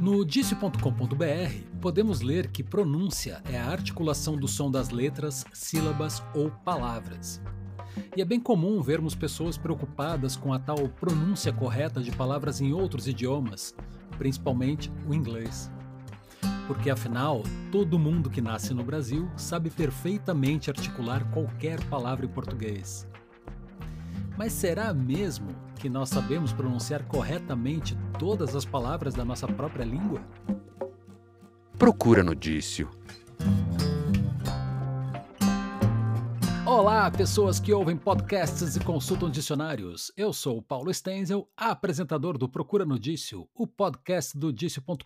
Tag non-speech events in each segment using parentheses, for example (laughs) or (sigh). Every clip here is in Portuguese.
No dice.com.br, podemos ler que pronúncia é a articulação do som das letras, sílabas ou palavras. E é bem comum vermos pessoas preocupadas com a tal pronúncia correta de palavras em outros idiomas, principalmente o inglês. Porque afinal, todo mundo que nasce no Brasil sabe perfeitamente articular qualquer palavra em português. Mas será mesmo que nós sabemos pronunciar corretamente todas as palavras da nossa própria língua? Procura no Dício. Olá, pessoas que ouvem podcasts e consultam dicionários. Eu sou o Paulo Stenzel, apresentador do Procura no Dício, o podcast do dício.com.br,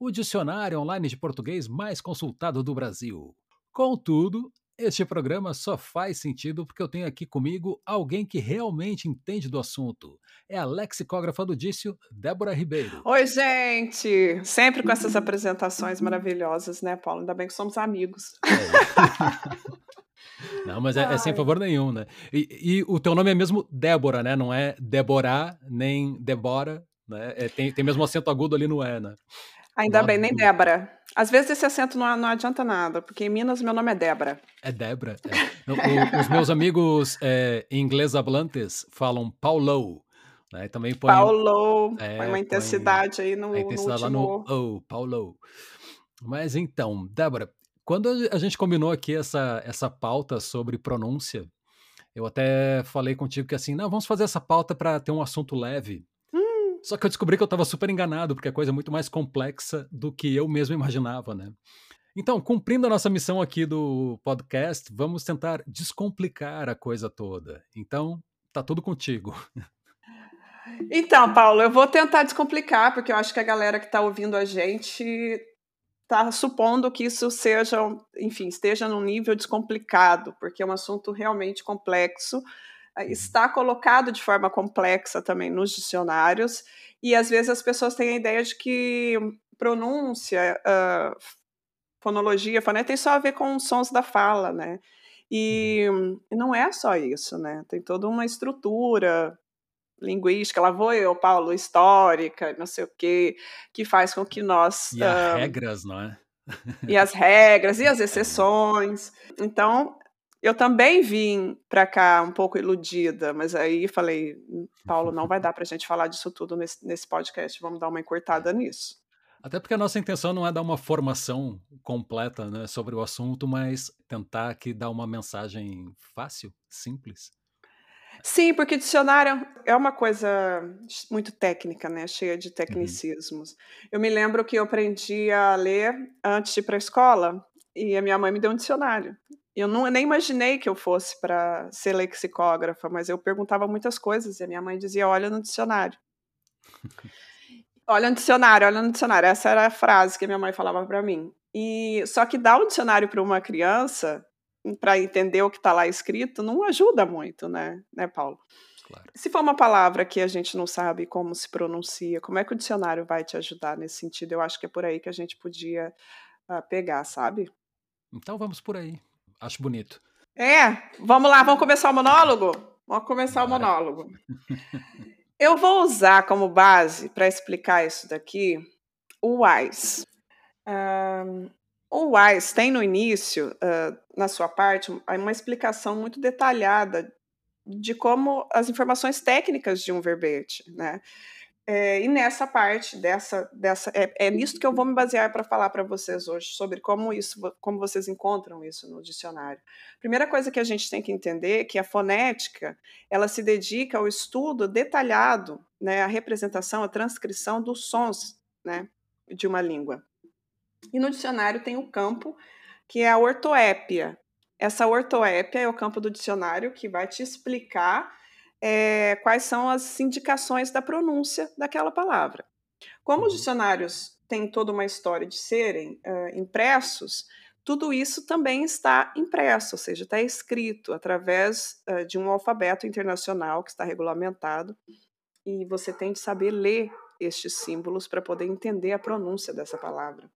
o dicionário online de português mais consultado do Brasil. Contudo, este programa só faz sentido porque eu tenho aqui comigo alguém que realmente entende do assunto. É a lexicógrafa do Dício, Débora Ribeiro. Oi, gente! Sempre com essas apresentações maravilhosas, né, Paulo? Ainda bem que somos amigos. É. (laughs) Não, mas é, é, sem favor nenhum, né? E, e, o teu nome é mesmo Débora, né? Não é Deborah, nem Debora, né? É, tem, tem mesmo acento agudo ali no E, né? Ainda bem, nem Débora. Às vezes esse acento não, não adianta nada, porque em Minas meu nome é Débora. É Débora. É. Os meus amigos é, inglês hablantes falam Paulo. Né? Também põe, Paulo, é, põe uma intensidade põe, aí no, a intensidade no último... lá no oh, Paulo. Mas então, Débora, quando a gente combinou aqui essa, essa pauta sobre pronúncia, eu até falei contigo que assim, não, vamos fazer essa pauta para ter um assunto leve. Só que eu descobri que eu estava super enganado, porque a coisa é muito mais complexa do que eu mesmo imaginava, né? Então, cumprindo a nossa missão aqui do podcast, vamos tentar descomplicar a coisa toda. Então, tá tudo contigo. Então, Paulo, eu vou tentar descomplicar, porque eu acho que a galera que está ouvindo a gente está supondo que isso seja, enfim, esteja num nível descomplicado, porque é um assunto realmente complexo. Está colocado de forma complexa também nos dicionários, e às vezes as pessoas têm a ideia de que pronúncia, uh, fonologia, fonética tem só a ver com os sons da fala, né? E uhum. não é só isso, né? Tem toda uma estrutura linguística, lá vou eu, Paulo, histórica, não sei o quê, que faz com que nós... E as uh, regras, não é? e as regras, e as (laughs) exceções. Então, eu também vim para cá um pouco iludida, mas aí falei, Paulo, não vai dar para a gente falar disso tudo nesse, nesse podcast, vamos dar uma encurtada nisso. Até porque a nossa intenção não é dar uma formação completa né, sobre o assunto, mas tentar que dar uma mensagem fácil, simples. Sim, porque dicionário é uma coisa muito técnica, né? Cheia de uhum. tecnicismos. Uhum. Eu me lembro que eu aprendi a ler antes de ir para a escola e a minha mãe me deu um dicionário. Eu não, nem imaginei que eu fosse para ser lexicógrafa, mas eu perguntava muitas coisas e a minha mãe dizia: olha no dicionário. olha no dicionário, olha no dicionário. Essa era a frase que a minha mãe falava para mim. E só que dar um dicionário para uma criança para entender o que está lá escrito não ajuda muito, né, né, Paulo? Claro. Se for uma palavra que a gente não sabe como se pronuncia, como é que o dicionário vai te ajudar nesse sentido? Eu acho que é por aí que a gente podia uh, pegar, sabe? Então vamos por aí. Acho bonito. É, vamos lá, vamos começar o monólogo? Vamos começar Bora. o monólogo. Eu vou usar como base para explicar isso daqui o WISE. Um, o WISE tem no início, uh, na sua parte, uma explicação muito detalhada de como as informações técnicas de um verbete, né? É, e nessa parte dessa, dessa é, é nisso que eu vou me basear para falar para vocês hoje sobre como isso, como vocês encontram isso no dicionário. Primeira coisa que a gente tem que entender é que a fonética ela se dedica ao estudo detalhado, né, a representação, a transcrição dos sons, né, de uma língua. E no dicionário tem o campo que é a ortoépia. Essa ortoépia é o campo do dicionário que vai te explicar é, quais são as indicações da pronúncia daquela palavra. Como os uhum. dicionários têm toda uma história de serem uh, impressos, tudo isso também está impresso, ou seja, está escrito através uh, de um alfabeto internacional que está regulamentado e você tem de saber ler estes símbolos para poder entender a pronúncia dessa palavra.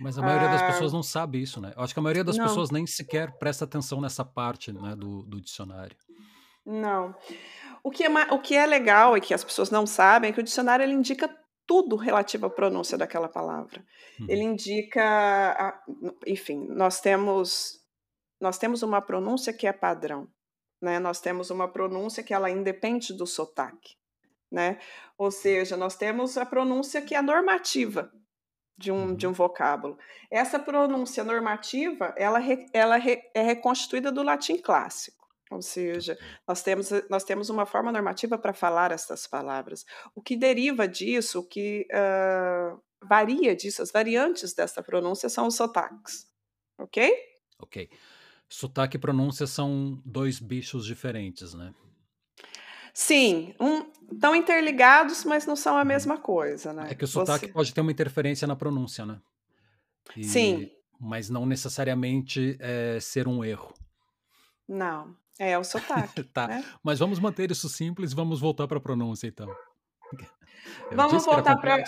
Mas a maioria das pessoas não sabe isso, né? Eu acho que a maioria das não. pessoas nem sequer presta atenção nessa parte né, do, do dicionário. Não. O que, é, o que é legal e que as pessoas não sabem é que o dicionário ele indica tudo relativo à pronúncia daquela palavra. Uhum. Ele indica, enfim, nós temos nós temos uma pronúncia que é padrão, né? Nós temos uma pronúncia que ela independe do sotaque, né? Ou seja, nós temos a pronúncia que é normativa de um, de um uhum. vocábulo. Essa pronúncia normativa, ela, ela é reconstituída do latim clássico. Ou seja, nós temos, nós temos uma forma normativa para falar essas palavras. O que deriva disso, o que uh, varia disso, as variantes dessa pronúncia são os sotaques. Ok? Ok. Sotaque e pronúncia são dois bichos diferentes, né? Sim, um, estão interligados, mas não são a uhum. mesma coisa, né? É que o sotaque Você... pode ter uma interferência na pronúncia, né? E, Sim. Mas não necessariamente é, ser um erro. Não. É, o sotaque. (laughs) tá. Né? Mas vamos manter isso simples e vamos voltar para a pronúncia, então. (laughs) Eu vamos voltar para.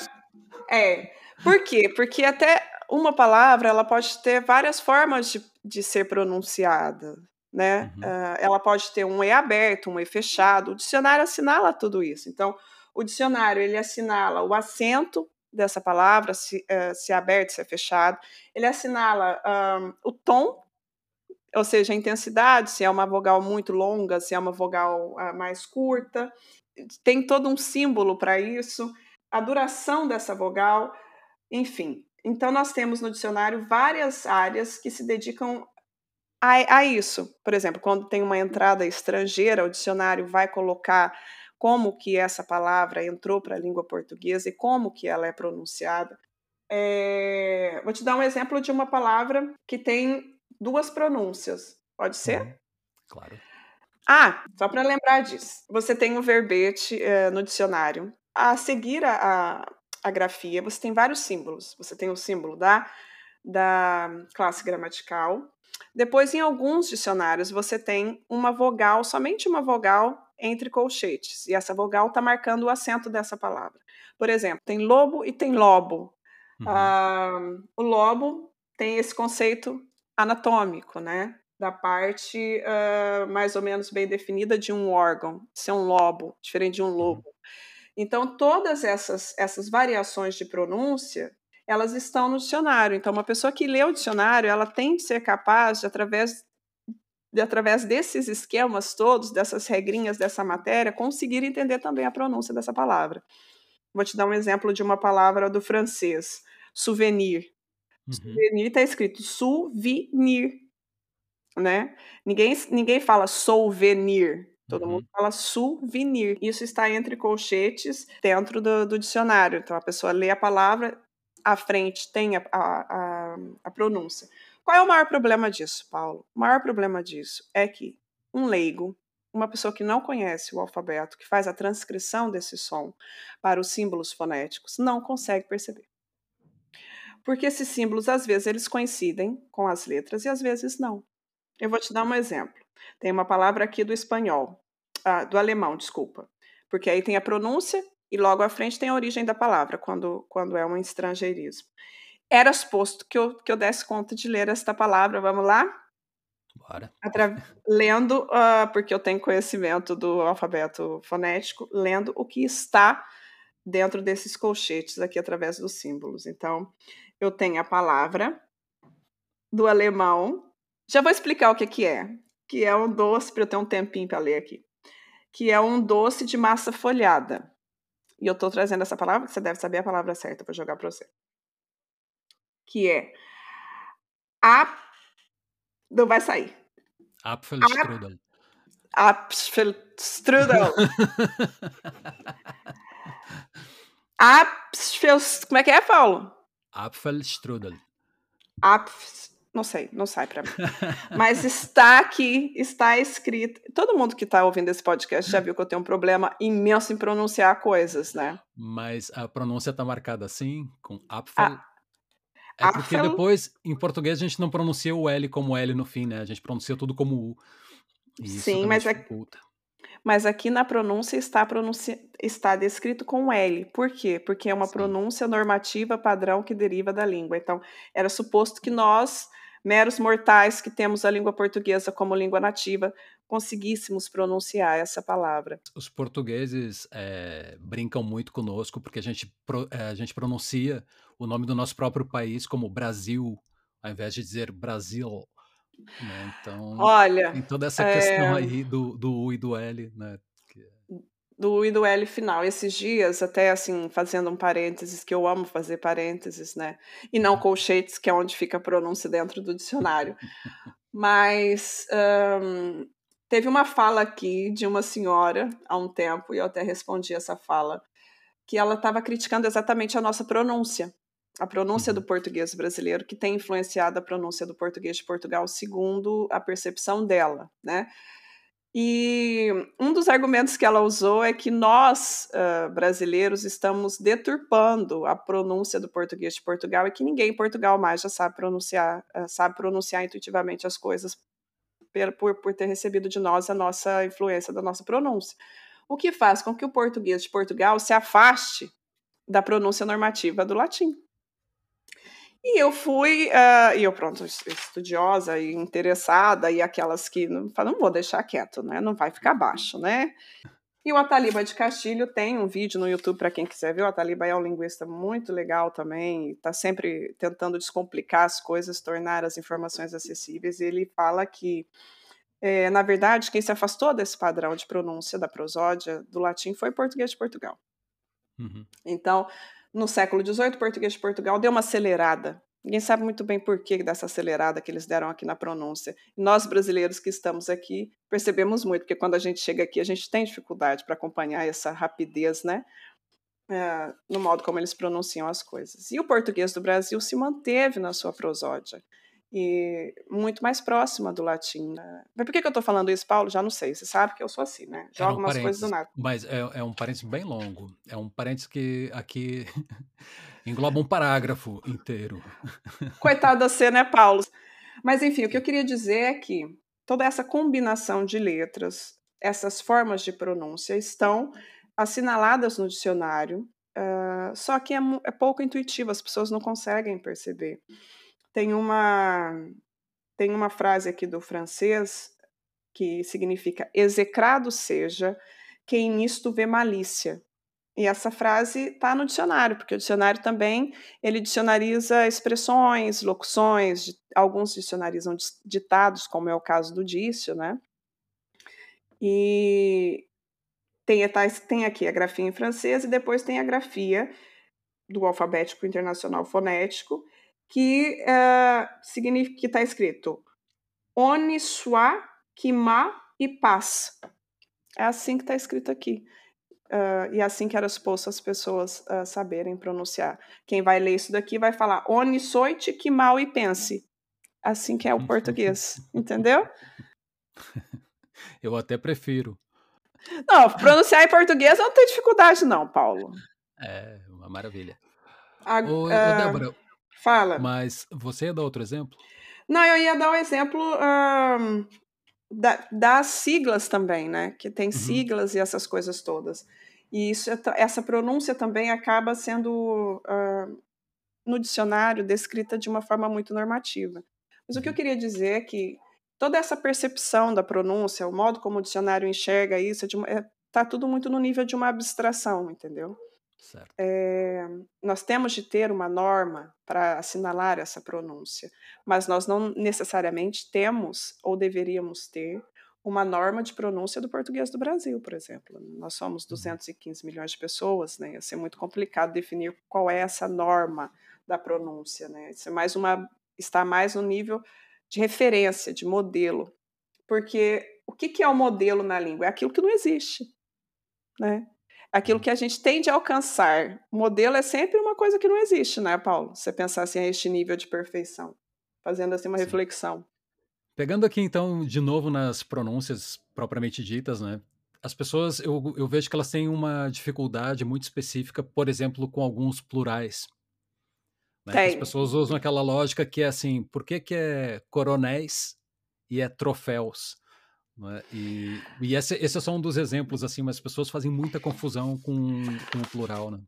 É. Por quê? Porque até uma palavra ela pode ter várias formas de, de ser pronunciada. Né? Uhum. Uh, ela pode ter um E aberto, um E fechado. O dicionário assinala tudo isso. Então, o dicionário ele assinala o acento dessa palavra, se, uh, se é aberto, se é fechado. Ele assinala um, o tom ou seja, a intensidade, se é uma vogal muito longa, se é uma vogal uh, mais curta, tem todo um símbolo para isso, a duração dessa vogal, enfim. Então, nós temos no dicionário várias áreas que se dedicam a, a isso. Por exemplo, quando tem uma entrada estrangeira, o dicionário vai colocar como que essa palavra entrou para a língua portuguesa e como que ela é pronunciada. É, vou te dar um exemplo de uma palavra que tem duas pronúncias. Pode ser? Uhum. Claro. Ah, só para lembrar disso. Você tem o verbete uh, no dicionário. A seguir a, a, a, grafia, você tem vários símbolos. Você tem o símbolo da, da classe gramatical. Depois, em alguns dicionários, você tem uma vogal, somente uma vogal entre colchetes. E essa vogal está marcando o acento dessa palavra. Por exemplo, tem lobo e tem lobo. Uhum. Ah, o lobo tem esse conceito anatômico, né? Da parte uh, mais ou menos bem definida de um órgão, ser um lobo, diferente de um uhum. lobo. Então, todas essas, essas variações de pronúncia, elas estão no dicionário. Então, uma pessoa que lê o dicionário, ela tem que ser capaz de, através, de, através desses esquemas todos, dessas regrinhas dessa matéria, conseguir entender também a pronúncia dessa palavra. Vou te dar um exemplo de uma palavra do francês, souvenir. Uhum. Souvenir está escrito souvenir, né? Ninguém, ninguém fala souvenir, todo uhum. mundo fala souvenir. Isso está entre colchetes dentro do, do, dicionário. Então a pessoa lê a palavra, à frente tem a, a, a, a pronúncia. Qual é o maior problema disso, Paulo? O maior problema disso é que um leigo, uma pessoa que não conhece o alfabeto, que faz a transcrição desse som para os símbolos fonéticos, não consegue perceber porque esses símbolos às vezes eles coincidem com as letras e às vezes não. Eu vou te dar um exemplo. Tem uma palavra aqui do espanhol, ah, do alemão, desculpa, porque aí tem a pronúncia e logo à frente tem a origem da palavra quando, quando é um estrangeirismo. Era suposto que eu, que eu desse conta de ler esta palavra. Vamos lá? Bora. Atra lendo, uh, porque eu tenho conhecimento do alfabeto fonético, lendo o que está dentro desses colchetes aqui através dos símbolos. Então, eu tenho a palavra do alemão. Já vou explicar o que, que é. Que é um doce, para eu ter um tempinho para ler aqui. Que é um doce de massa folhada. E eu estou trazendo essa palavra, que você deve saber a palavra certa para jogar para você. Que é a não vai sair. Apfelstrudel. Apfelstrudel. (laughs) Apfel... Como é que é, Paulo? Apfelstrudel. Apf... Não sei, não sai para mim. Mas está aqui, está escrito. Todo mundo que está ouvindo esse podcast já viu que eu tenho um problema imenso em pronunciar coisas, né? Mas a pronúncia está marcada assim, com apfel. Ah. É porque depois, em português, a gente não pronuncia o L como L no fim, né? A gente pronuncia tudo como U. Sim, mas é, mas aqui na pronúncia está, pronunci... está descrito com L. Por quê? Porque é uma Sim. pronúncia normativa padrão que deriva da língua. Então, era suposto que nós, meros mortais que temos a língua portuguesa como língua nativa, conseguíssemos pronunciar essa palavra. Os portugueses é, brincam muito conosco porque a gente, é, a gente pronuncia o nome do nosso próprio país como Brasil, ao invés de dizer Brasil. Né? Então, Olha, tem toda essa questão é... aí do, do U e do L, né? do U e do L final. Esses dias, até assim, fazendo um parênteses, que eu amo fazer parênteses, né? E não colchetes, que é onde fica a pronúncia dentro do dicionário. Mas um, teve uma fala aqui de uma senhora há um tempo, e eu até respondi essa fala, que ela estava criticando exatamente a nossa pronúncia. A pronúncia do uhum. português brasileiro, que tem influenciado a pronúncia do português de Portugal, segundo a percepção dela, né? E um dos argumentos que ela usou é que nós, uh, brasileiros, estamos deturpando a pronúncia do português de Portugal e que ninguém em Portugal mais já sabe pronunciar, uh, sabe pronunciar intuitivamente as coisas por, por ter recebido de nós a nossa influência da nossa pronúncia. O que faz com que o português de Portugal se afaste da pronúncia normativa do latim. E eu fui, uh, e eu, pronto, estudiosa e interessada, e aquelas que não, não vou deixar quieto, né? Não vai ficar baixo, né? E o Ataliba de Castilho tem um vídeo no YouTube para quem quiser ver. O Ataliba é um linguista muito legal também, está sempre tentando descomplicar as coisas, tornar as informações acessíveis. E ele fala que, é, na verdade, quem se afastou desse padrão de pronúncia da prosódia do latim foi o português de Portugal. Uhum. Então, no século XVIII, o português de Portugal deu uma acelerada. Ninguém sabe muito bem por que dessa acelerada que eles deram aqui na pronúncia. nós, brasileiros que estamos aqui, percebemos muito, porque quando a gente chega aqui, a gente tem dificuldade para acompanhar essa rapidez, né? É, no modo como eles pronunciam as coisas. E o português do Brasil se manteve na sua prosódia e muito mais próxima do latim. Né? Mas por que, que eu estou falando isso, Paulo? Já não sei. Você sabe que eu sou assim, né? Jogo um umas coisas do nada. Mas é, é, um parênteses bem longo. É um parênteses que aqui (laughs) engloba um parágrafo inteiro. (laughs) Coitado da você, né, Paulo? Mas enfim, o que eu queria dizer é que toda essa combinação de letras, essas formas de pronúncia estão assinaladas no dicionário, uh, só que é, é pouco intuitivo, as pessoas não conseguem perceber. Tem uma, tem uma frase aqui do francês que significa execrado seja quem nisto vê malícia. E essa frase está no dicionário, porque o dicionário também ele dicionariza expressões, locuções, alguns dicionarizam ditados, como é o caso do dício, né? E tem, tem aqui a grafia em francês e depois tem a grafia do alfabético internacional fonético, que uh, significa que está escrito Oni soit, Kima e paz. É assim que está escrito aqui. Uh, e é assim que era suposto as pessoas uh, saberem pronunciar. Quem vai ler isso daqui vai falar Oni soit, Kimal e pense. Assim que é o português, (laughs) entendeu? Eu até prefiro. Não, pronunciar em português não tem dificuldade, não, Paulo. É, uma maravilha. A, ô, ô, Débora, Fala. Mas você ia dar outro exemplo? Não, eu ia dar o um exemplo um, da, das siglas também, né? Que tem uhum. siglas e essas coisas todas. E isso, essa pronúncia também acaba sendo, uh, no dicionário, descrita de uma forma muito normativa. Mas o que eu uhum. queria dizer é que toda essa percepção da pronúncia, o modo como o dicionário enxerga isso, está é, é, tá tudo muito no nível de uma abstração, entendeu? É, nós temos de ter uma norma para assinalar essa pronúncia, mas nós não necessariamente temos ou deveríamos ter uma norma de pronúncia do português do Brasil, por exemplo. Nós somos 215 uhum. milhões de pessoas, né? Ia ser muito complicado definir qual é essa norma da pronúncia, né? Isso é mais uma está mais no nível de referência, de modelo, porque o que, que é o modelo na língua? É aquilo que não existe, né? Aquilo que a gente tende a alcançar. O modelo é sempre uma coisa que não existe, né, Paulo? Você pensar assim a este nível de perfeição, fazendo assim uma Sim. reflexão. Pegando aqui então de novo nas pronúncias propriamente ditas, né? As pessoas, eu, eu vejo que elas têm uma dificuldade muito específica, por exemplo, com alguns plurais. Né? As pessoas usam aquela lógica que é assim, por que, que é coronéis e é troféus? Né? E, e esse, esse é só um dos exemplos, assim, mas as pessoas fazem muita confusão com, com o plural, né?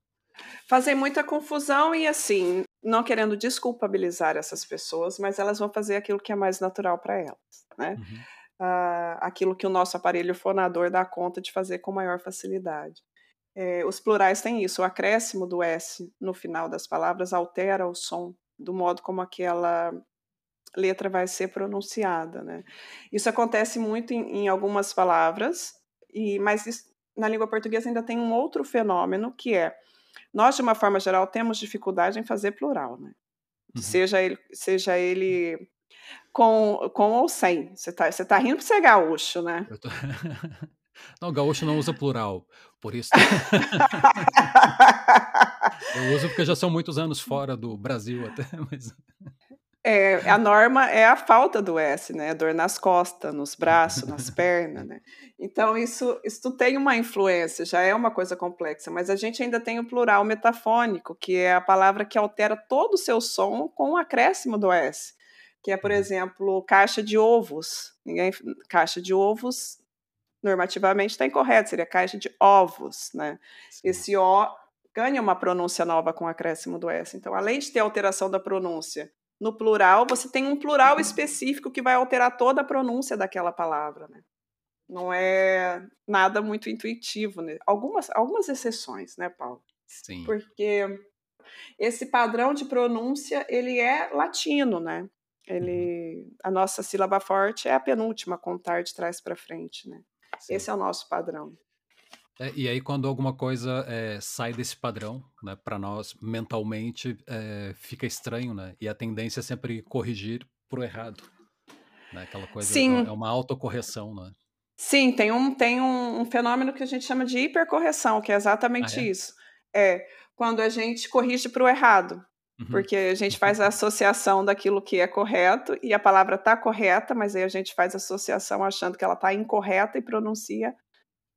Fazem muita confusão e, assim, não querendo desculpabilizar essas pessoas, mas elas vão fazer aquilo que é mais natural para elas, né? Uhum. uh, aquilo que o nosso aparelho fonador dá conta de fazer com maior facilidade. É, os plurais têm isso, o acréscimo do S no final das palavras altera o som do modo como aquela letra vai ser pronunciada. Né? Isso acontece muito em, em algumas palavras, e mas isso, na língua portuguesa ainda tem um outro fenômeno que é nós, de uma forma geral, temos dificuldade em fazer plural, né? Uhum. Seja ele, seja ele com, com ou sem. Você tá, você tá rindo para ser gaúcho, né? Tô... (laughs) Não, gaúcho não usa plural, por isso. (laughs) eu uso porque já são muitos anos fora do Brasil até, (laughs) mas. É, a norma é a falta do S, né? Dor nas costas, nos braços, nas (laughs) pernas, né? Então, isso, isso tem uma influência, já é uma coisa complexa, mas a gente ainda tem o plural metafônico, que é a palavra que altera todo o seu som com o acréscimo do S, que é, por uhum. exemplo, caixa de ovos. Ninguém, caixa de ovos normativamente está incorreto, seria caixa de ovos, né? Sim. Esse O ganha uma pronúncia nova com o acréscimo do S. Então, além de ter alteração da pronúncia no plural, você tem um plural específico que vai alterar toda a pronúncia daquela palavra, né? Não é nada muito intuitivo, né? Algumas, algumas exceções, né, Paulo? Sim. Porque esse padrão de pronúncia, ele é latino, né? Ele, uhum. a nossa sílaba forte é a penúltima, contar de trás para frente, né? Sim. Esse é o nosso padrão. É, e aí, quando alguma coisa é, sai desse padrão, né, para nós mentalmente é, fica estranho, né? E a tendência é sempre corrigir pro errado. Né? Aquela coisa Sim. é uma autocorreção, né? Sim, tem um, tem um, um, fenômeno que a gente chama de hipercorreção, que é exatamente ah, isso. É quando a gente corrige para o errado. Uhum. Porque a gente faz a (laughs) associação daquilo que é correto e a palavra está correta, mas aí a gente faz a associação achando que ela está incorreta e pronuncia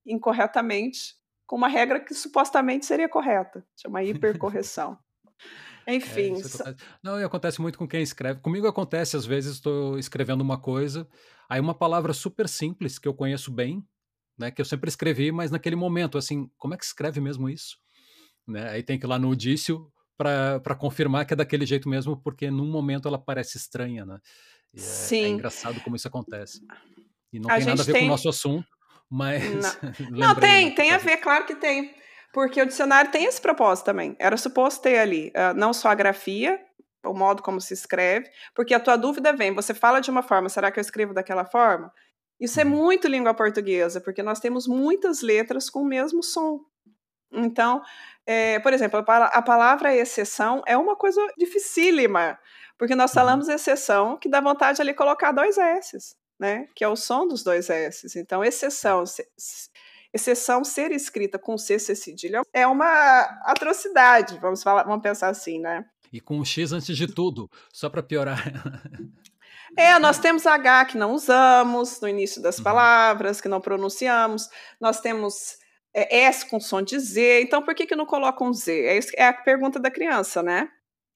incorretamente com uma regra que supostamente seria correta, chama hipercorreção. (laughs) Enfim. É, acontece. Não, e acontece muito com quem escreve. Comigo acontece, às vezes, estou escrevendo uma coisa, aí uma palavra super simples que eu conheço bem, né, que eu sempre escrevi, mas naquele momento, assim, como é que escreve mesmo isso? Né? Aí tem que ir lá no dício para confirmar que é daquele jeito mesmo, porque num momento ela parece estranha, né? É, é, Sim. É engraçado como isso acontece. E não a tem nada a ver tem... com o nosso assunto, mas. Não, (laughs) não tem, tem a ver, claro que tem. Porque o dicionário tem esse propósito também. Era suposto ter ali uh, não só a grafia, o modo como se escreve, porque a tua dúvida vem, você fala de uma forma, será que eu escrevo daquela forma? Isso é uhum. muito língua portuguesa, porque nós temos muitas letras com o mesmo som. Então, é, por exemplo, a palavra exceção é uma coisa dificílima, porque nós uhum. falamos exceção que dá vontade ali colocar dois S's né? Que é o som dos dois S's. Então, exceção, exceção ser escrita com C, C cedilha é uma atrocidade, vamos falar, vamos pensar assim, né? E com um X antes de tudo, só para piorar. É, nós temos H que não usamos no início das uhum. palavras, que não pronunciamos. Nós temos é, S com som de Z. Então, por que, que não colocam um Z? É, é a pergunta da criança, né?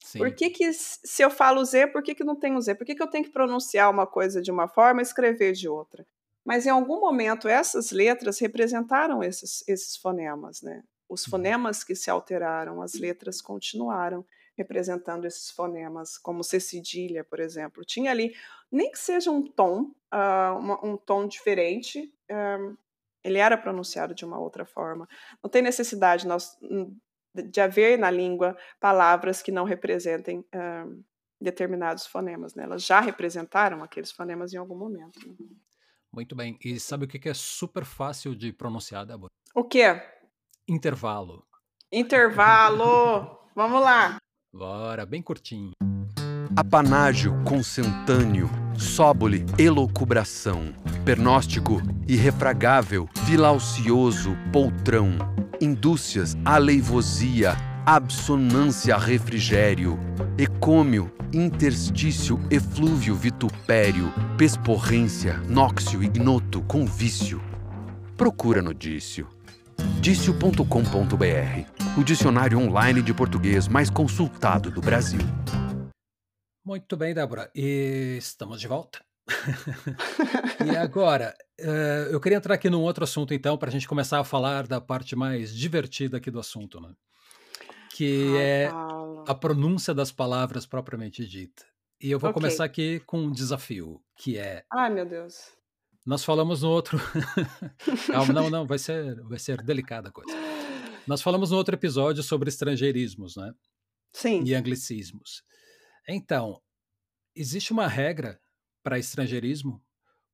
Sim. Por que, que se eu falo Z, por que, que não tem o Z? Por que, que eu tenho que pronunciar uma coisa de uma forma e escrever de outra? Mas em algum momento essas letras representaram esses, esses fonemas, né? Os uhum. fonemas que se alteraram, as letras continuaram representando esses fonemas, como C cedilha, por exemplo. Tinha ali, nem que seja um tom, uh, uma, um tom diferente, uh, ele era pronunciado de uma outra forma. Não tem necessidade nós de haver na língua palavras que não representem uh, determinados fonemas. Né? Elas já representaram aqueles fonemas em algum momento. Né? Muito bem. E sabe o que é super fácil de pronunciar, Débora? O quê? Intervalo. Intervalo! (laughs) Vamos lá. Bora, bem curtinho. Apanágio consentâneo, sóbole elocubração, pernóstico irrefragável, vilaucioso poltrão indúcias, aleivosia, absonância, refrigério, ecômio, interstício, eflúvio, vitupério, pesporrência, nóxio, ignoto, convício. Procura no Dício. Dício.com.br, o dicionário online de português mais consultado do Brasil. Muito bem, Débora. E estamos de volta. (laughs) e agora, uh, eu queria entrar aqui num outro assunto, então, para a gente começar a falar da parte mais divertida aqui do assunto, né? Que Ai, é Paulo. a pronúncia das palavras propriamente dita. E eu vou okay. começar aqui com um desafio, que é. Ai, meu Deus. Nós falamos no outro. (laughs) Calma, não, não, vai ser, vai ser delicada a coisa. Nós falamos no outro episódio sobre estrangeirismos, né? Sim. E anglicismos. Então, existe uma regra para estrangeirismo,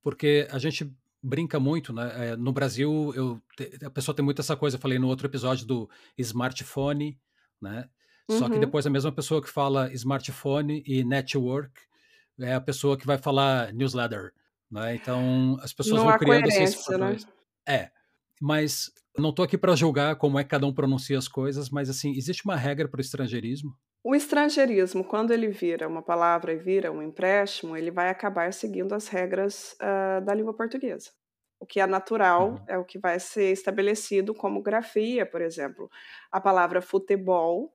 porque a gente brinca muito, né? É, no Brasil, eu, a pessoa tem muito essa coisa, eu falei no outro episódio do smartphone, né? Uhum. Só que uhum. depois a mesma pessoa que fala smartphone e network é a pessoa que vai falar newsletter, né? Então as pessoas não vão criando esses né? É, mas não estou aqui para julgar como é que cada um pronuncia as coisas, mas assim existe uma regra para o estrangeirismo. O estrangeirismo, quando ele vira uma palavra e vira um empréstimo, ele vai acabar seguindo as regras uh, da língua portuguesa. O que é natural uhum. é o que vai ser estabelecido como grafia, por exemplo. A palavra futebol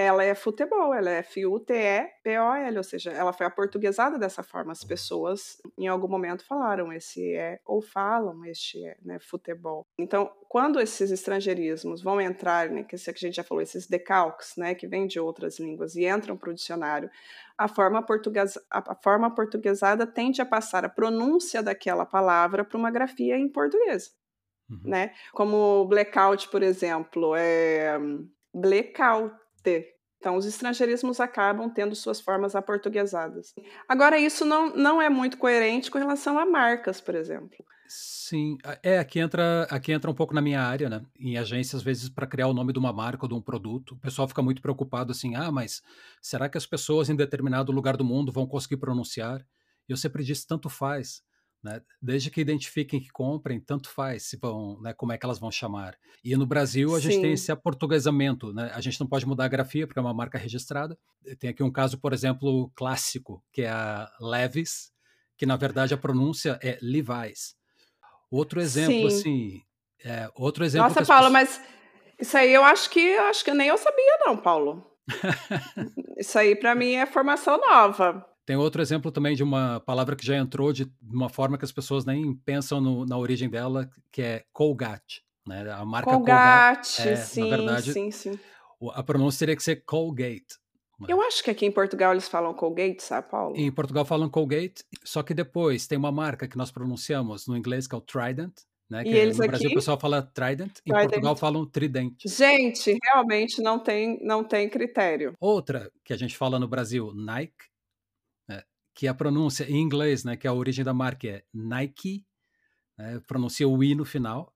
ela é futebol, ela é F-U-T-E-B-O-L, ou seja, ela foi aportuguesada dessa forma. As pessoas em algum momento falaram esse é, ou falam este é, né, futebol. Então, quando esses estrangeirismos vão entrar, né, que a gente já falou, esses decalques, né, que vêm de outras línguas e entram para o dicionário, a forma, portuguesa, a forma portuguesada tende a passar a pronúncia daquela palavra para uma grafia em português. Uhum. Né? Como blackout, por exemplo, é blackout ter. Então, os estrangeirismos acabam tendo suas formas aportuguesadas. Agora, isso não, não é muito coerente com relação a marcas, por exemplo. Sim, é, aqui entra, aqui entra um pouco na minha área, né? Em agências, às vezes, para criar o nome de uma marca ou de um produto, o pessoal fica muito preocupado assim, ah, mas será que as pessoas em determinado lugar do mundo vão conseguir pronunciar? Eu sempre disse, tanto faz. Né? Desde que identifiquem que comprem, tanto faz se vão, né, como é que elas vão chamar. E no Brasil a Sim. gente tem esse aportuguesamento, né? A gente não pode mudar a grafia porque é uma marca registrada. Tem aqui um caso, por exemplo, clássico, que é a Levis, que na verdade a pronúncia é Levi's. Outro exemplo, Sim. assim, é, outro exemplo. Nossa, Paulo, pessoas... mas isso aí eu acho que eu acho que nem eu sabia não, Paulo. isso aí para mim é formação nova. Tem outro exemplo também de uma palavra que já entrou de uma forma que as pessoas nem pensam no, na origem dela, que é Colgate. Né? A marca Colgate, Colgate é, sim, na verdade, sim, sim. A pronúncia teria que ser Colgate. Né? Eu acho que aqui em Portugal eles falam Colgate, sabe, Paulo? Em Portugal falam Colgate, só que depois tem uma marca que nós pronunciamos no inglês que é o Trident, né? E eles no aqui? Brasil o pessoal fala Trident, em Trident. Portugal falam Tridente. Gente, realmente não tem, não tem critério. Outra que a gente fala no Brasil, Nike, que a pronúncia em inglês, né, que a origem da marca é Nike, né, pronuncia o i no final.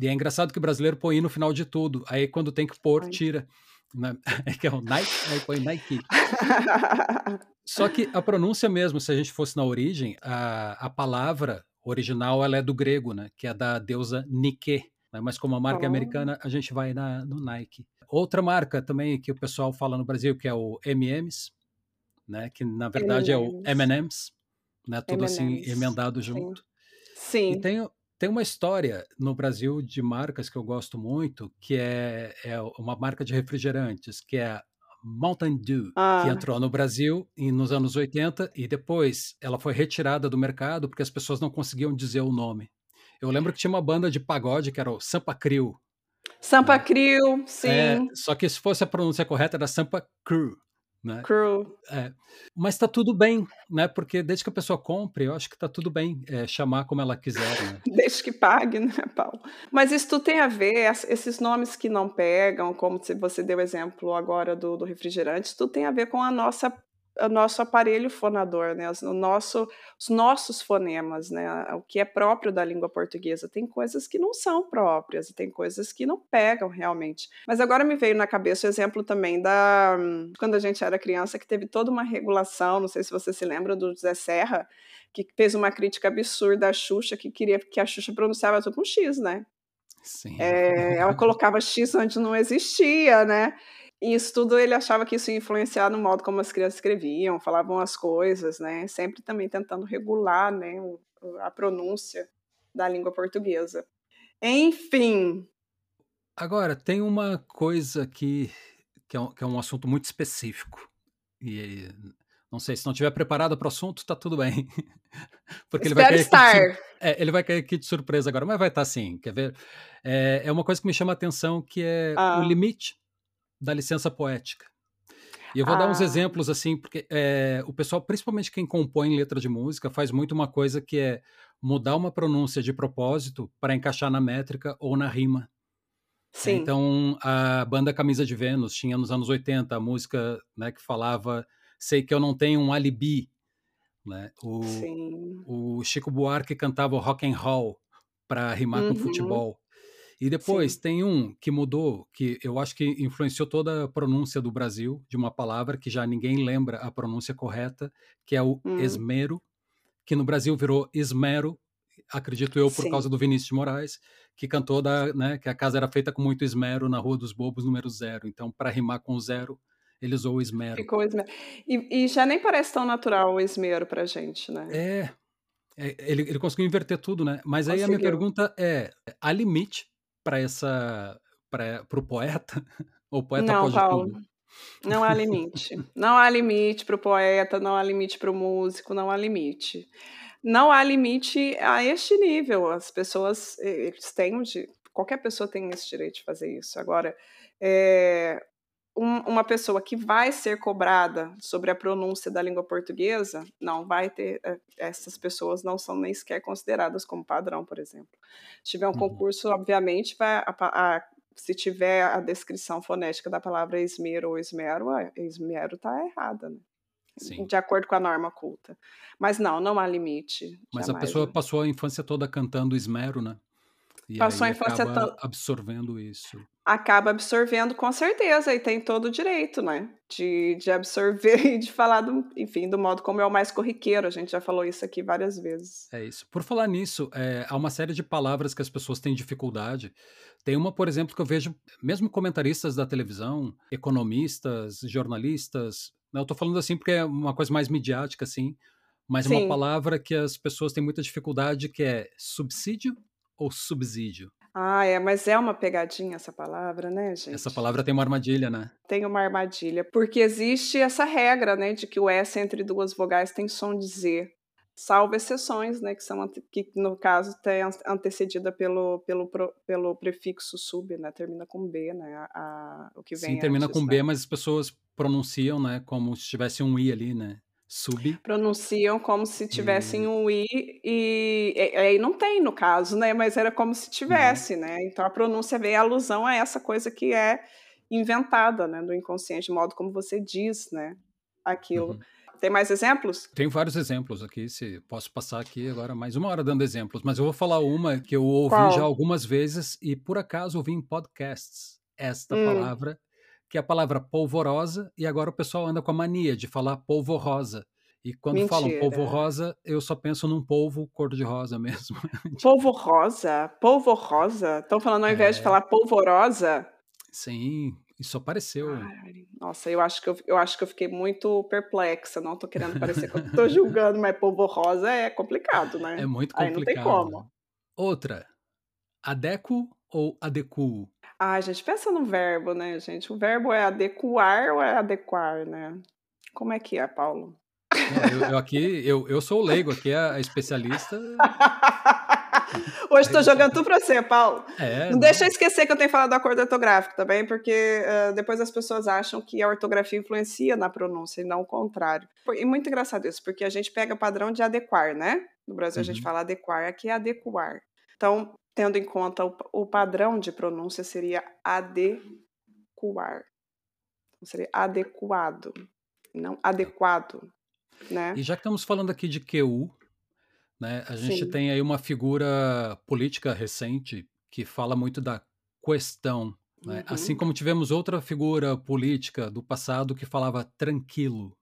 E é engraçado que o brasileiro põe i no final de tudo. Aí quando tem que pôr, tira. Né? (laughs) É que é o Nike, aí põe Nike. (laughs) Só que a pronúncia mesmo, se a gente fosse na origem, a, a palavra original ela é do grego, né, que é da deusa Nike. Né? Mas como a marca é americana, a gente vai na, no Nike. Outra marca também que o pessoal fala no Brasil, que é o M&M's, né? Que na verdade é o M&M's, né? Tudo assim emendado junto. Sim. E tem, tem uma história no Brasil de marcas que eu gosto muito, que é, é uma marca de refrigerantes, que é Mountain Dew, ah. que entrou no Brasil nos anos 80 e depois ela foi retirada do mercado porque as pessoas não conseguiam dizer o nome. Eu lembro que tinha uma banda de pagode que era o Sampa Crew. Sampa né? Crew, sim. É, só que se fosse a pronúncia correta era Sampa Crew. Né? Cruel. É. Mas está tudo bem, né? Porque desde que a pessoa compre, eu acho que está tudo bem é, chamar como ela quiser. Né? (laughs) desde que pague, né, Paulo? Mas isso tudo tem a ver, esses nomes que não pegam, como você deu exemplo agora do, do refrigerante, isso tudo tem a ver com a nossa o nosso aparelho fonador, né? O nosso, os nossos fonemas, né? O que é próprio da língua portuguesa. Tem coisas que não são próprias, tem coisas que não pegam realmente. Mas agora me veio na cabeça o exemplo também da quando a gente era criança, que teve toda uma regulação. Não sei se você se lembra do José Serra, que fez uma crítica absurda à Xuxa, que queria que a Xuxa pronunciava tudo com X, né? Sim. É, ela (laughs) colocava X onde não existia, né? E isso tudo ele achava que isso ia influenciar no modo como as crianças escreviam, falavam as coisas, né? Sempre também tentando regular, né, a pronúncia da língua portuguesa. Enfim. Agora, tem uma coisa que, que, é, um, que é um assunto muito específico. E não sei, se não estiver preparado para o assunto, tá tudo bem. (laughs) Porque ele vai, cair estar. De, é, ele vai cair aqui de surpresa agora, mas vai estar tá sim, quer ver? É, é uma coisa que me chama a atenção, que é ah. o limite da licença poética. E eu vou ah. dar uns ah. exemplos assim, porque é, o pessoal, principalmente quem compõe letra de música, faz muito uma coisa que é mudar uma pronúncia de propósito para encaixar na métrica ou na rima. Sim. Então, a banda Camisa de Vênus tinha nos anos 80 a música né, que falava Sei que eu não tenho um alibi. Né? O, Sim. o Chico Buarque cantava rock and roll para rimar Uhum. com futebol. E depois Sim. tem um que mudou, que eu acho que influenciou toda a pronúncia do Brasil de uma palavra que já ninguém lembra a pronúncia correta, que é o Hum. esmero, que no Brasil virou esmero, acredito eu, por Sim. causa do Vinícius de Moraes, que cantou da, né, que a casa era feita com muito esmero na Rua dos Bobos, número zero. Então, para rimar com zero, ele usou o esmero. Ficou esmero. E, e já nem parece tão natural o esmero pra gente, né? É, é, ele, ele conseguiu inverter tudo, né? Mas aí a minha Conseguiu. pergunta é: há limite para essa para o poeta? (laughs) Ou poeta Não, pode Paulo. tudo? Não há limite. (laughs) Não há limite para o poeta, não há limite para o músico, não há limite. Não há limite a este nível. As pessoas, eles têm di- qualquer pessoa tem esse direito de fazer isso. Agora, é, um- uma pessoa que vai ser cobrada sobre a pronúncia da língua portuguesa, não vai ter. eh, Essas pessoas não são nem sequer consideradas como padrão, por exemplo. Se tiver um Uhum. concurso, obviamente, vai, a a- se tiver a descrição fonética da palavra esmero ou esmero, a esmero está errada, né? Sim. De acordo com a norma culta. Mas não, não há limite. Mas a jamais, pessoa né? passou a infância toda cantando esmero, né? E Passou aí a infância acaba to- absorvendo isso. acaba absorvendo com certeza e tem todo o direito, né? De, de absorver (laughs) e de falar, do, enfim, do modo como é o mais corriqueiro. A gente já falou isso aqui várias vezes. É isso. Por falar nisso, é, há uma série de palavras que as pessoas têm dificuldade. Tem uma, por exemplo, que eu vejo, mesmo comentaristas da televisão, economistas, jornalistas, né, eu estou falando assim porque é uma coisa mais midiática, assim, mas é uma Sim. palavra que as pessoas têm muita dificuldade, que é subsídio ou subsídio. Ah, é, mas é uma pegadinha essa palavra, né, gente? Essa palavra tem uma armadilha, né? tem uma armadilha, porque existe essa regra, né, de que o S entre duas vogais tem som de Z, salvo exceções, né, que são que no caso tem an- antecedida pelo, pelo, pelo prefixo sub, né, termina com B, né, a, a- o que vem Sim, termina antes, com né. B, mas as pessoas pronunciam, né, como se tivesse um I ali, né? Sub. Pronunciam como se tivessem E- um I e, aí não tem no caso, né, mas era como se tivesse, né, então a pronúncia vem alusão a essa coisa que é inventada, né, do inconsciente, de modo como você diz, né, aquilo. Uhum. Tem mais exemplos? Tenho vários exemplos aqui, se posso passar aqui agora mais uma hora dando exemplos, mas eu vou falar uma que eu ouvi Qual? já algumas vezes e por acaso ouvi em podcasts esta Hum. palavra, que é a palavra polvorosa, e agora o pessoal anda com a mania de falar polvorosa. E quando falam Mentira. polvorosa, eu só penso num polvo cor-de-rosa mesmo. (laughs) Polvo rosa? Polvo rosa? Estão falando ao invés de É. falar polvorosa? Sim, isso apareceu. Ai, nossa, eu acho, que eu, eu acho que eu fiquei muito perplexa. Não tô querendo parecer que eu tô julgando, mas polvo rosa é complicado, né? É muito Aí não tem complicado. como. Outra, adequo ou adequo? Ai, gente, pensa no verbo, né, gente? O verbo é adequar ou é adequar, né? Como é que é, Paulo? Não, eu, eu aqui, eu, eu sou o leigo aqui, a, a especialista. (laughs) Hoje tô jogando tudo pra você, Paulo. É, Não deixa eu esquecer que eu tenho falado do acordo ortográfico também, porque uh, depois as pessoas acham que a ortografia influencia na pronúncia e não o contrário. E muito engraçado isso, porque a gente pega o padrão de adequar, né? No Brasil a gente Uhum. fala adequar, aqui é adequar. Então, tendo em conta o, o padrão de pronúncia, seria adequar. Então, seria adequado, não adequado, né? E já que estamos falando aqui de QU, né, a gente Sim. tem aí uma figura política recente que fala muito da questão. Né? Uhum. Assim como tivemos outra figura política do passado que falava tranquilo.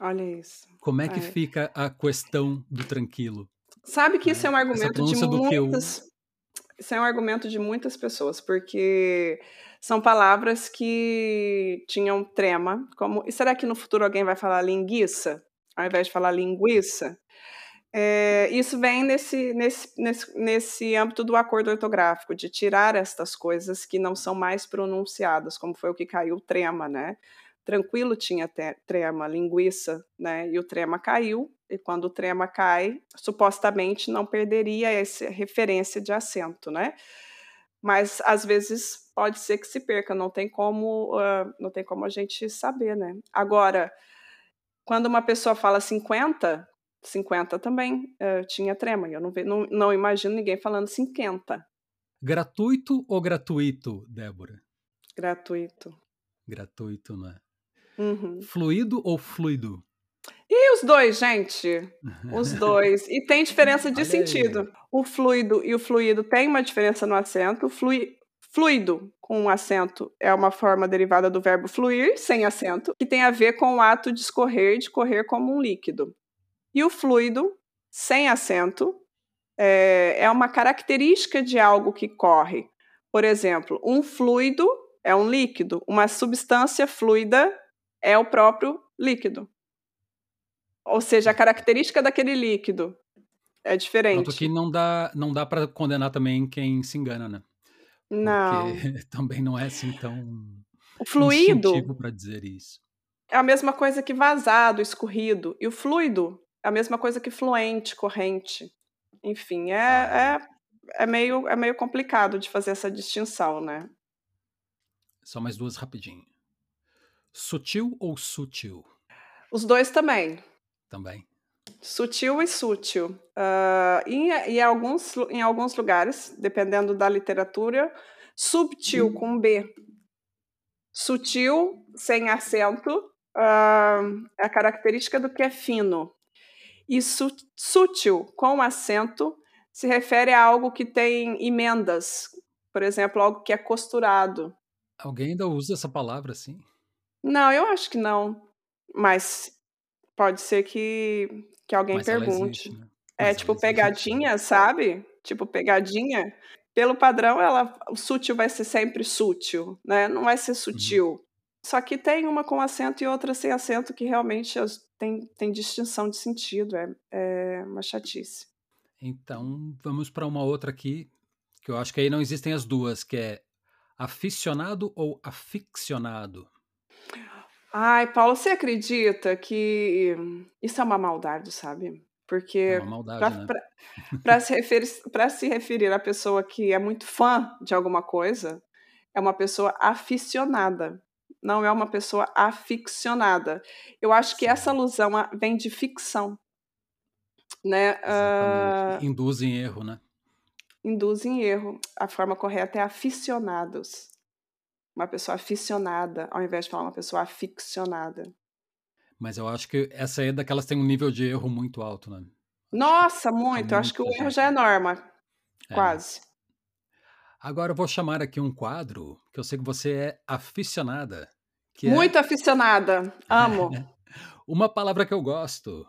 Olha isso. Como é que É. fica a questão do tranquilo? Sabe que isso é um Essa argumento de muitas. Isso é um argumento de muitas pessoas, porque são palavras que tinham trema, como. E será que no futuro alguém vai falar linguiça, ao invés de falar linguiça? É, isso vem nesse, nesse, nesse, nesse âmbito do acordo ortográfico, de tirar estas coisas que não são mais pronunciadas, como foi o que caiu trema, né? Tranquilo tinha trema, linguiça, né? E o trema caiu, e quando o trema cai, supostamente não perderia essa referência de acento, né? Mas às vezes pode ser que se perca, não tem como, ah, não tem como a gente saber, né? Agora, quando uma pessoa fala 50, 50 também uh, tinha trema. Eu não, não, não imagino ninguém falando 50. Gratuito ou gratuito, Débora? Gratuito. Gratuito, né? Uhum. Fluido ou fluido? E os dois, gente? Os (laughs) dois. E tem diferença de Olha sentido. Aí. O fluido e o fluido tem uma diferença no acento. Flui, fluido com um acento é uma forma derivada do verbo fluir, sem acento, que tem a ver com o ato de escorrer, de correr como um líquido. E o fluido, sem acento, é, é uma característica de algo que corre. Por exemplo, um fluido é um líquido, uma substância fluida é o próprio líquido. Ou seja, a característica daquele líquido é diferente. Tanto que não dá, não dá para condenar também quem se engana, né? Não. Porque (laughs) também não é assim tão o fluido para dizer isso. É a mesma coisa que vazado, escorrido. E o fluido é a mesma coisa que fluente, corrente. Enfim, é, é, é, meio, é meio complicado de fazer essa distinção, né? Só mais duas rapidinho. Sutil ou sutil? Os dois também. Também. Sutil e sutil. Uh, em, em, alguns, em alguns lugares, dependendo da literatura, subtil hum. com B. Sutil, sem acento, uh, é a característica do que é fino. E su sutil, com acento, se refere a algo que tem emendas. Por exemplo, algo que é costurado. Alguém ainda usa essa palavra assim? Não, eu acho que não. Mas pode ser que, que alguém Mas pergunte. Existe, né? É tipo pegadinha, sabe? Tipo pegadinha. Pelo padrão, ela, o sutil vai ser sempre sutil, né? Não vai ser uhum. sutil. Uhum. Só que tem uma com acento e outra sem acento que realmente tem, tem distinção de sentido. É, é uma chatice. Então, vamos para uma outra aqui, que eu acho que aí não existem as duas, que é aficionado ou aficionado? Ai, Paulo, você acredita que isso é uma maldade, sabe? Porque é né? para se, referir, se referir à pessoa que é muito fã de alguma coisa, é uma pessoa aficionada, não é uma pessoa aficionada. Eu acho que essa alusão vem de ficção. Né? Uh, induz em erro, né? Induz em erro. A forma correta é aficionados uma pessoa aficionada, ao invés de falar uma pessoa aficionada. Mas eu acho que essa é daquelas que tem um nível de erro muito alto, né? Nossa, muito. Eu acho que o erro já é norma. É. Quase. Agora eu vou chamar aqui um quadro que eu sei que você é aficionada. É muito é... aficionada. Amo. (laughs) Uma palavra que eu gosto.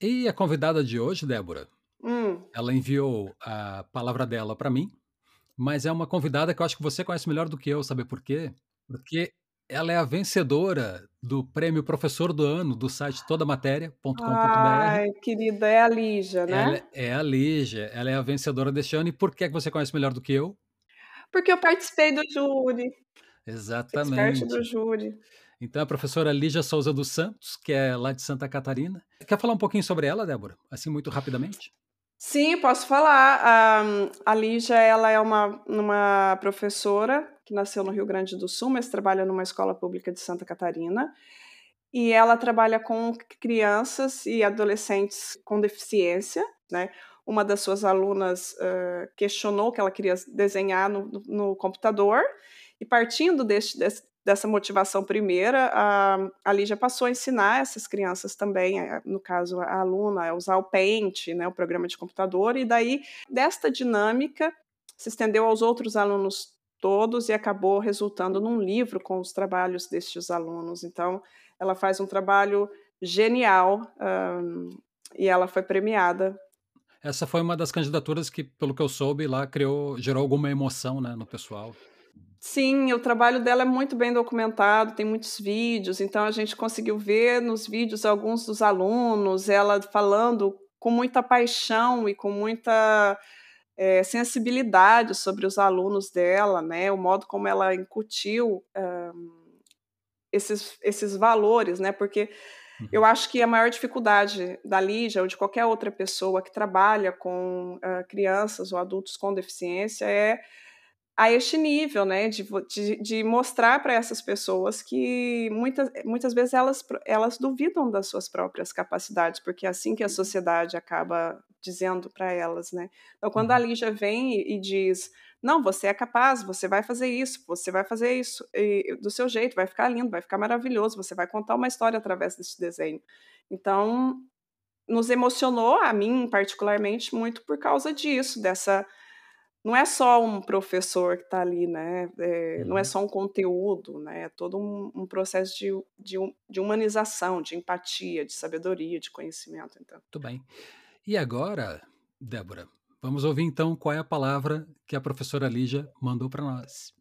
E a convidada de hoje, Débora, hum. ela enviou a palavra dela para mim mas é uma convidada que eu acho que você conhece melhor do que eu, sabe por quê? Porque ela é a vencedora do prêmio Professor do Ano do site todamatéria.com.br. Ai, querida, é a Lígia, né? Ela é a Lígia, ela é a vencedora deste ano. E por que você conhece melhor do que eu? Porque eu participei do júri. Exatamente. parte do júri. Então, a professora Lígia Souza dos Santos, que é lá de Santa Catarina. Quer falar um pouquinho sobre ela, Débora? Assim, muito rapidamente? Sim, posso falar. A, a Lígia, ela é uma, uma professora que nasceu no Rio Grande do Sul, mas trabalha numa escola pública de Santa Catarina. E ela trabalha com crianças e adolescentes com deficiência, né? Uma das suas alunas uh, questionou que ela queria desenhar no, no computador, e partindo desse, dessa motivação primeira, a, a Lígia passou a ensinar essas crianças também, eh, no caso a aluna, a usar o Paint, né, o programa de computador, e daí desta dinâmica se estendeu aos outros alunos todos e acabou resultando num livro com os trabalhos destes alunos. Então, ela faz um trabalho genial um, e ela foi premiada. Essa foi uma das candidaturas que, pelo que eu soube, lá criou, gerou alguma emoção né, no pessoal. Sim, o trabalho dela é muito bem documentado, tem muitos vídeos, então a gente conseguiu ver nos vídeos alguns dos alunos, ela falando com muita paixão e com muita é, sensibilidade sobre os alunos dela, né? O modo como ela incutiu um, esses, esses valores, né? Porque uhum. eu acho que a maior dificuldade da Lígia ou de qualquer outra pessoa que trabalha com uh, crianças ou adultos com deficiência é a este nível, né, de, de, de mostrar para essas pessoas que muitas, muitas vezes elas, elas duvidam das suas próprias capacidades, porque é assim que a sociedade acaba dizendo para elas, né. Então, quando a uhum. Lígia vem e, e, diz, não, você é capaz, você vai fazer isso, você vai fazer isso e, do seu jeito, vai ficar lindo, vai ficar maravilhoso, você vai contar uma história através desse desenho. Então, nos emocionou, a mim particularmente, muito por causa disso, dessa não é só um professor que está ali, né? É, não é uhum. só um conteúdo, né? É todo um, um processo de, de, de, humanização, de empatia, de sabedoria, de conhecimento. Então. Muito bem. E agora, Débora, vamos ouvir então qual é a palavra que a professora Lígia mandou para nós.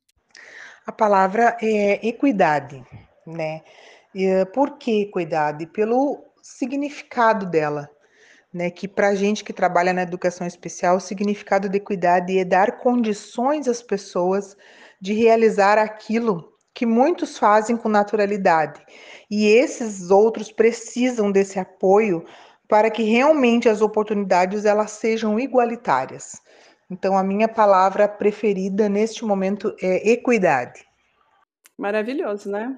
A palavra é equidade, né? E, por que equidade? Pelo significado dela né, que para a gente que trabalha na educação especial, o significado de equidade é dar condições às pessoas de realizar aquilo que muitos fazem com naturalidade. E esses outros precisam desse apoio para que realmente as oportunidades elas sejam igualitárias. Então a minha palavra preferida neste momento é equidade. Maravilhoso, né?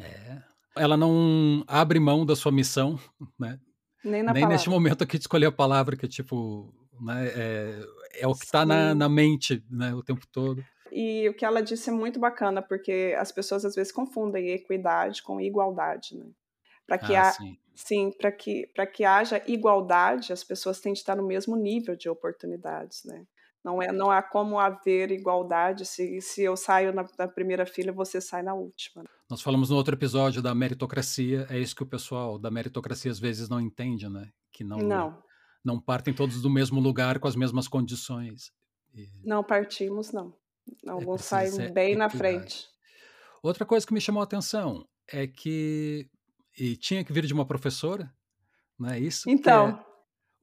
É. Ela não abre mão da sua missão, né? Nem, na Nem neste momento aqui de escolher a palavra, que tipo, né, é, é o que está na, na mente né, o tempo todo. E o que ela disse é muito bacana, porque as pessoas às vezes confundem equidade com igualdade, né? Para que ah, sim, sim para que para que haja igualdade, as pessoas têm de estar no mesmo nível de oportunidades, né? Não é não há como haver igualdade se, se eu saio na, na primeira fila você sai na última. Nós falamos no outro episódio da meritocracia, é isso que o pessoal da meritocracia às vezes não entende, né? Que não não, não partem todos do mesmo lugar com as mesmas condições. E... Não partimos, não. Alguns é saem bem na frente. Outra coisa que me chamou a atenção é que e tinha que vir de uma professora, não é isso? Então, é,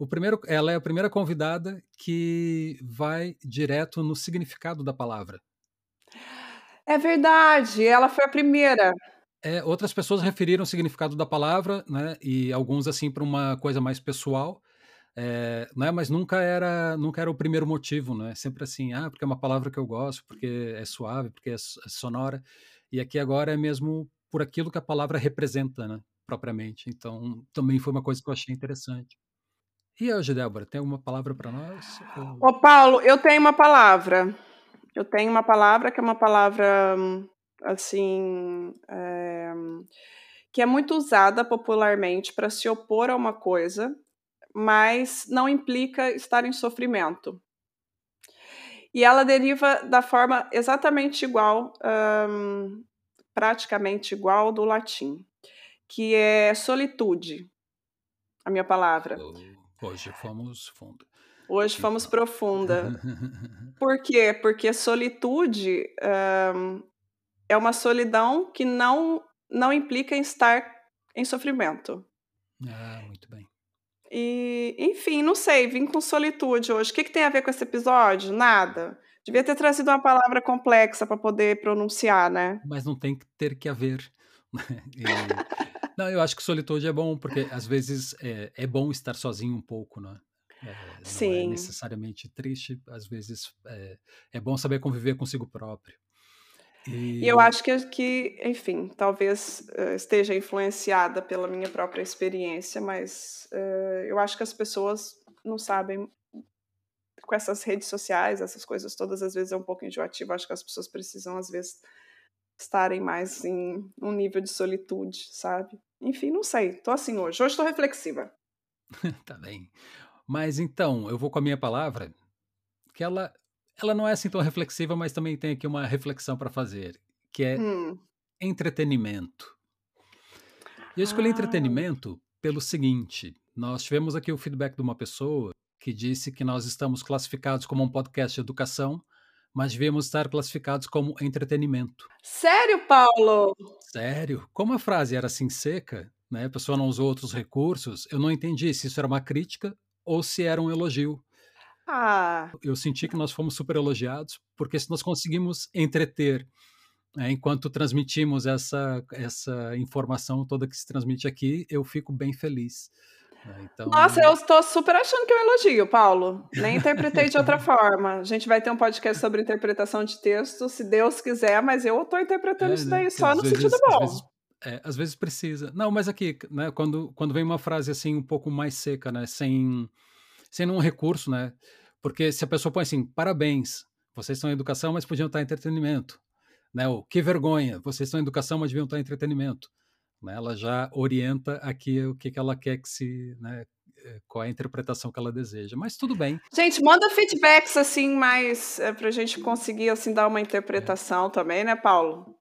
o primeiro, ela é a primeira convidada que vai direto no significado da palavra. É verdade, ela foi a primeira. É, outras pessoas referiram o significado da palavra, né? E alguns assim para uma coisa mais pessoal, é, né? Mas nunca era, nunca era o primeiro motivo, né? Sempre assim, ah, porque é uma palavra que eu gosto, porque é suave, porque é, é sonora. E aqui agora é mesmo por aquilo que a palavra representa, né? Propriamente. Então, também foi uma coisa que eu achei interessante. E hoje, Débora, tem alguma palavra para nós? Ô, Paulo, eu tenho uma palavra. Eu tenho uma palavra que é uma palavra, assim, é, que é muito usada popularmente para se opor a uma coisa, mas não implica estar em sofrimento. E ela deriva da forma exatamente igual, um, praticamente igual do latim, que é solitude, a minha palavra. Hoje fomos fundo. Hoje fomos profunda. (laughs) Por quê? Porque solitude um, é uma solidão que não, não implica em estar em sofrimento. Ah, muito bem. E, enfim, não sei, vim com solitude hoje. O que, que tem a ver com esse episódio? Nada. Devia ter trazido uma palavra complexa para poder pronunciar, né? Mas não tem que ter que haver. (laughs) e, não, eu acho que solitude é bom, porque às vezes é, é bom estar sozinho um pouco, né? É, não é Sim. é necessariamente triste, às vezes é, é bom saber conviver consigo próprio. E... e eu acho que, que, enfim, talvez uh, esteja influenciada pela minha própria experiência, mas uh, eu acho que as pessoas não sabem com essas redes sociais, essas coisas todas, às vezes é um pouco enjoativo. Acho que as pessoas precisam, às vezes, estarem mais em um nível de solitude, sabe? Enfim, não sei. Tô assim hoje. Hoje tô reflexiva. (laughs) tá bem. Mas então, eu vou com a minha palavra, que ela, ela não é assim tão reflexiva, mas também tem aqui uma reflexão para fazer, que é hum. entretenimento. E eu escolhi ah. entretenimento pelo seguinte: nós tivemos aqui o feedback de uma pessoa que disse que nós estamos classificados como um podcast de educação, mas devíamos estar classificados como entretenimento. Sério, Paulo? Sério? Como a frase era assim seca, né? A pessoa não usou outros recursos, eu não entendi se isso era uma crítica ou se era um elogio. Ah. Eu senti que nós fomos super elogiados, porque se nós conseguimos entreter é, enquanto transmitimos essa, essa informação toda que se transmite aqui, eu fico bem feliz. Né, então... Nossa, eu estou super achando que é um elogio, Paulo. Nem interpretei de outra (laughs) forma. A gente vai ter um podcast sobre interpretação de texto, se Deus quiser, mas eu estou interpretando é, isso daí né? só no vezes, sentido bom. Às vezes, é, às vezes, precisa. Não, mas aqui, né, quando, quando vem uma frase assim um pouco mais seca, né, sem, sem um recurso, né? Porque se a pessoa põe assim, parabéns, vocês estão em educação, mas podiam estar em entretenimento. Né? O que vergonha, vocês estão em educação, mas deviam estar em entretenimento. Né? Ela já orienta aqui o que, que ela quer que se. Né? Eh, qual é a interpretação que ela deseja, mas tudo bem. Gente, manda feedbacks assim, mais é, para a gente conseguir assim dar uma interpretação é. também, né, Paulo?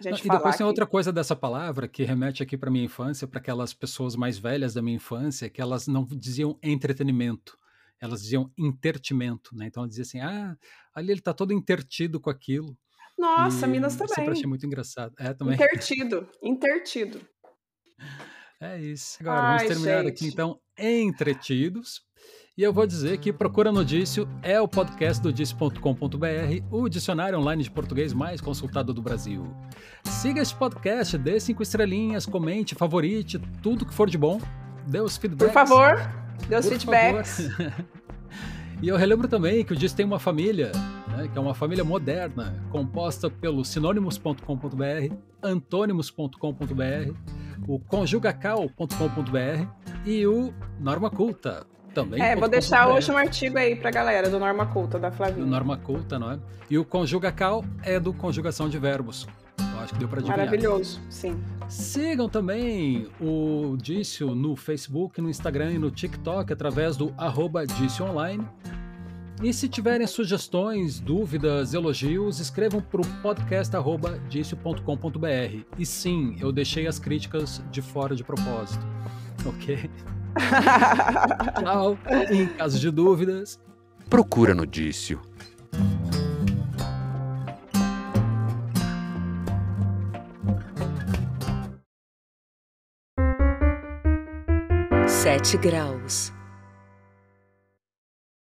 e depois aqui. tem outra coisa dessa palavra que remete aqui para minha infância, para aquelas pessoas mais velhas da minha infância, que elas não diziam entretenimento, elas diziam intertimento, né? Então ela dizia assim: ah, ali ele está todo intertido com aquilo. Nossa, e Minas também. Sempre achei muito engraçado. É, também. Intertido, intertido. (laughs) É isso. Agora, Ai, vamos terminar gente. aqui então entretidos. E eu vou dizer que Procura no Dício é o podcast do Dício.com.br, o dicionário online de português mais consultado do Brasil. Siga esse podcast, dê cinco estrelinhas, comente, favorite, tudo que for de bom. Dê os feedbacks. Por favor, dê os feedbacks. (laughs) e eu relembro também que o Dício tem uma família né, que é uma família moderna, composta pelo sinônimos.com.br, antônimos.com.br, o conjugacal.com.br e o Norma Culta. Também é, vou deixar hoje um artigo aí pra galera do Norma Culta, da Flavinha. Do Norma Culta, não é? E o conjugacal é do conjugação de verbos. Acho que deu para adivinhar. Maravilhoso, sim. Sigam também o Dício no Facebook, no Instagram e no TikTok através do arroba Dício Online. E se tiverem sugestões, dúvidas, elogios, escrevam para o podcast.dicio.com.br. E sim, eu deixei as críticas de fora de propósito. (laughs) Ok? Tchau. Em caso de dúvidas, procura no Dício. Sete graus.